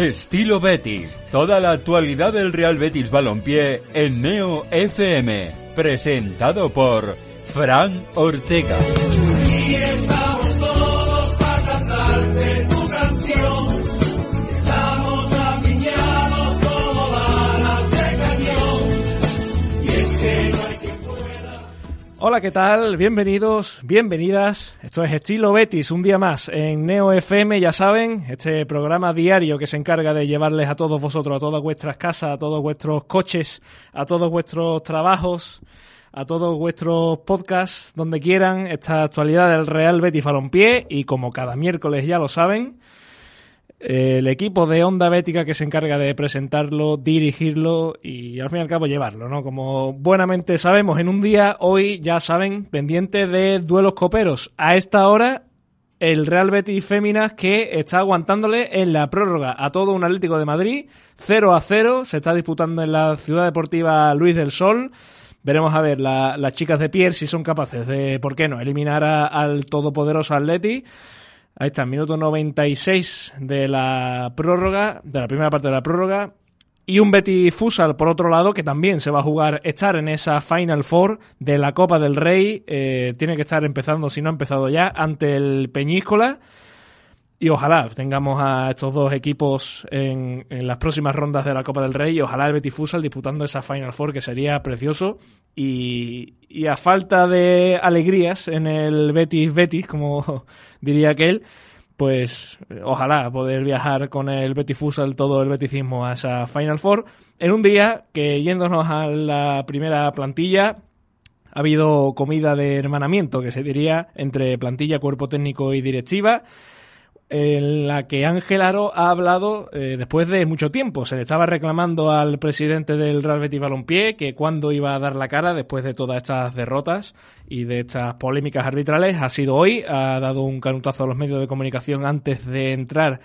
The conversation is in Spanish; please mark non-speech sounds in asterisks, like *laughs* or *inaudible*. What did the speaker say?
Estilo Betis. Toda la actualidad del Real Betis Balompié en Neo FM. Presentado por Fran Ortega. Hola, ¿qué tal? Bienvenidos, bienvenidas. Esto es Estilo Betis, un día más en Neo FM, ya saben, este programa diario que se encarga de llevarles a todos vosotros, a todas vuestras casas, a todos vuestros coches, a todos vuestros trabajos, a todos vuestros podcasts, donde quieran, esta actualidad del Real Betis Balompié y como cada miércoles ya lo saben, el equipo de Onda Bética que se encarga de presentarlo, dirigirlo y al fin y al cabo llevarlo, ¿no? Como buenamente sabemos, en un día, hoy ya saben, pendiente de duelos coperos. A esta hora, el Real Betis Féminas que está aguantándole en la prórroga a todo un Atlético de Madrid, 0 a 0, se está disputando en la Ciudad Deportiva Luis del Sol. Veremos a ver la- las chicas de Pierre si son capaces de, ¿por qué no?, eliminar al todopoderoso Atleti. Ahí está, minuto 96 de la prórroga, de la primera parte de la prórroga. Y un Betis Fusal, por otro lado, que también se va a jugar, estar en esa Final Four de la Copa del Rey. eh, tiene que estar empezando, si no ha empezado ya, ante el Peñíscola. Y ojalá tengamos a estos dos equipos en, en las próximas rondas de la Copa del Rey y ojalá el Betis Futsal disputando esa Final Four que sería precioso. Y, y a falta de alegrías en el Betis Betis, como *laughs* diría aquel, pues eh, ojalá poder viajar con el Betis Futsal, todo el beticismo a esa Final Four. En un día que yéndonos a la primera plantilla, ha habido comida de hermanamiento, que se diría, entre plantilla, cuerpo técnico y directiva, en la que Ángel Aro ha hablado eh, después de mucho tiempo. Se le estaba reclamando al presidente del Real Betis Balompié que cuándo iba a dar la cara después de todas estas derrotas y de estas polémicas arbitrales. Ha sido hoy, ha dado un canutazo a los medios de comunicación antes de entrar